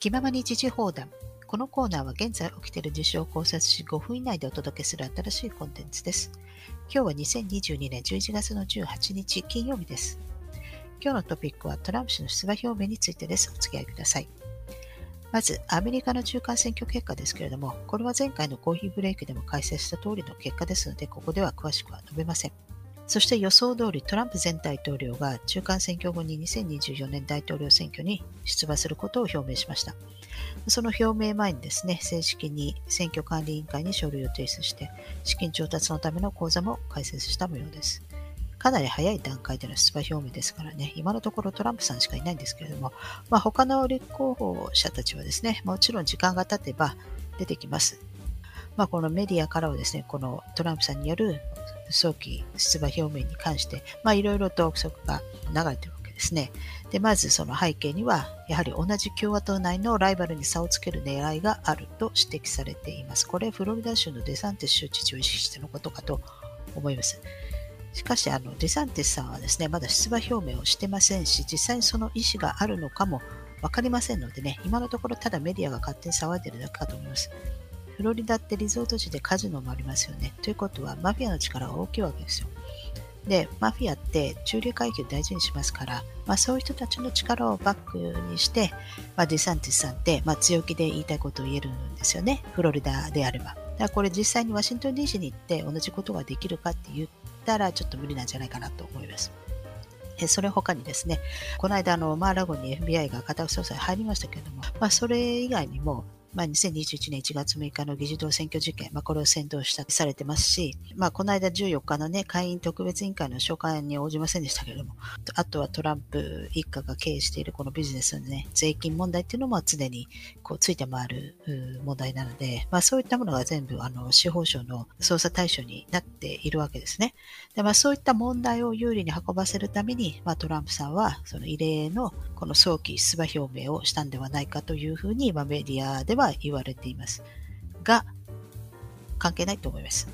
気ままに時事放談。このコーナーは現在起きている事象を考察し5分以内でお届けする新しいコンテンツです。今日は2022年11月の18日金曜日です。今日のトピックはトランプ氏の出馬表明についてです。お付き合いください。まず、アメリカの中間選挙結果ですけれども、これは前回のコーヒーブレイクでも解説した通りの結果ですので、ここでは詳しくは述べません。そして予想通りトランプ前大統領が中間選挙後に2024年大統領選挙に出馬することを表明しました。その表明前にですね、正式に選挙管理委員会に書類を提出して、資金調達のための口座も開設した模様です。かなり早い段階での出馬表明ですからね、今のところトランプさんしかいないんですけれども、まあ、他の立候補者たちはですね、もちろん時間が経てば出てきます。まあ、このメディアからはですね、このトランプさんによる早期出馬表明に関して、まあ、いろいろと憶測が流れているわけですね。で、まずその背景には、やはり同じ共和党内のライバルに差をつける狙いがあると指摘されています。これ、フロリダ州のデサンティス州知事を意識してのことかと思います。しかし、あのデサンティスさんはですね、まだ出馬表明をしてませんし、実際にその意思があるのかも分かりませんのでね、今のところただメディアが勝手に騒いでるだけかと思います。フロリダってリゾート地でカジノもありますよね。ということは、マフィアの力が大きいわけですよ。で、マフィアって中流階級を大事にしますから、まあ、そういう人たちの力をバックにして、まあ、ディサンティスさんって、まあ、強気で言いたいことを言えるんですよね。フロリダであれば。だからこれ実際にワシントン DC に行って同じことができるかって言ったらちょっと無理なんじゃないかなと思います。それ他にですね、この間、あのマーラゴンに FBI が家宅捜査に入りましたけれども、まあ、それ以外にも、まあ、2021年1月6日の議事堂選挙事件、まあ、これを先導したされてますし、まあ、この間14日のね、会員特別委員会の召喚に応じませんでしたけれども、あとはトランプ一家が経営しているこのビジネスのね、税金問題っていうのも常にこうついて回る問題なので、まあ、そういったものが全部あの司法省の捜査対象になっているわけですね。でまあ、そういった問題を有利に運ばせるために、まあ、トランプさんはその異例のこの早期出馬表明をしたんではないかというふうに、まあ、メディアでは言われています。が、関係ないと思います。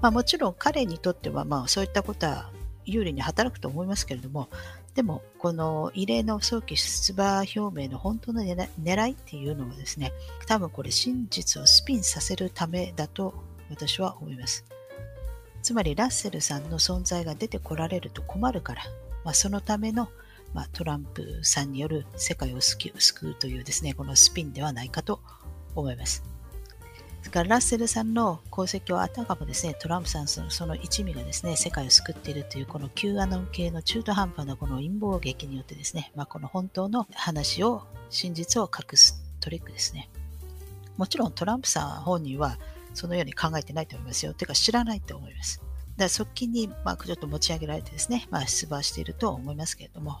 まあ、もちろん彼にとっては、まあ、そういったことは有利に働くと思いますけれども、でも、この異例の早期出馬表明の本当の狙いっていうのはですね、多分これ真実をスピンさせるためだと私は思います。つまりラッセルさんの存在が出てこられると困るから、まあ、そのためのまあ、トランプさんによる世界を救うというですね、このスピンではないかと思います。ですからラッセルさんの功績をあたかもですね、トランプさんのその一味がですね、世界を救っているというこの Q アノン系の中途半端なこの陰謀劇によってですね、まあ、この本当の話を、真実を隠すトリックですね。もちろんトランプさん本人はそのように考えてないと思いますよ。てか知らないと思います。だから側近に、まあ、ちょっと持ち上げられてですね、まあ、出馬していると思いますけれども、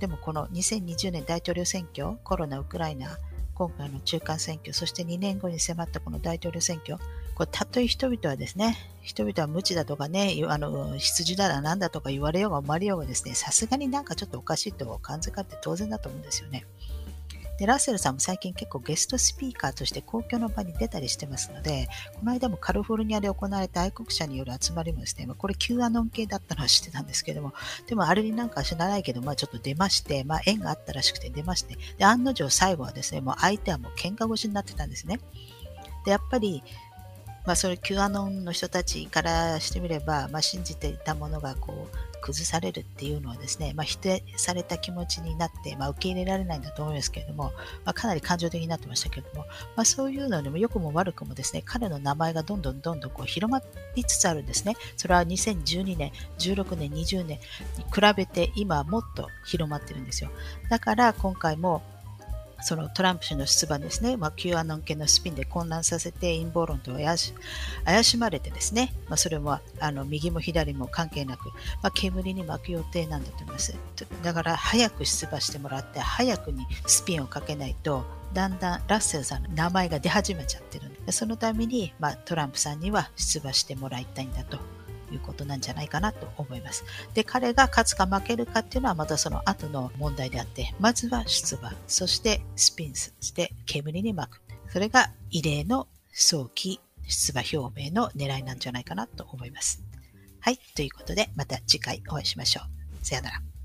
でもこの2020年大統領選挙、コロナ、ウクライナ、今回の中間選挙、そして2年後に迫ったこの大統領選挙、これたとえ人々はですね、人々は無知だとかね、あの羊だな、なんだとか言われようが思われようがですね、さすがになんかちょっとおかしいと感じかって当然だと思うんですよね。で、ラッセルさんも最近結構ゲストスピーカーとして公共の場に出たりしてますので、この間もカリフォルニアで行われた愛国者による集まりもですね、まあ、これ Q アノン系だったのは知ってたんですけども、でもあれになんか知らないけど、まあちょっと出まして、まあ縁があったらしくて出まして、で、案の定最後はですね、もう相手はもう喧嘩腰になってたんですね。で、やっぱり、まあ、それ Q アノンの人たちからしてみれば、まあ、信じていたものがこう崩されるっていうのはですね、まあ、否定された気持ちになって、まあ、受け入れられないんだと思いますけれども、まあ、かなり感情的になってましたけれども、まあ、そういうのにも良くも悪くもですね、彼の名前がどんどんどんどんこう広まりつつあるんですね。それは2012年、16年、20年に比べて今はもっと広まってるんですよ。だから今回もそのトランプ氏の出馬ですね、まあ、Q アノン系のスピンで混乱させて陰謀論と怪し怪しまれてですね、まあ、それもあの右も左も関係なく、まあ、煙に巻く予定なんだと思います。だから早く出馬してもらって、早くにスピンをかけないと、だんだんラッセルさんの名前が出始めちゃってるんで、そのために、まあ、トランプさんには出馬してもらいたいんだと。いうことなんじゃないかなと思います。で、彼が勝つか負けるかっていうのはまたその後の問題であって、まずは出馬、そしてスピンスして煙に巻く。それが異例の早期出馬表明の狙いなんじゃないかなと思います。はい。ということで、また次回お会いしましょう。さよなら。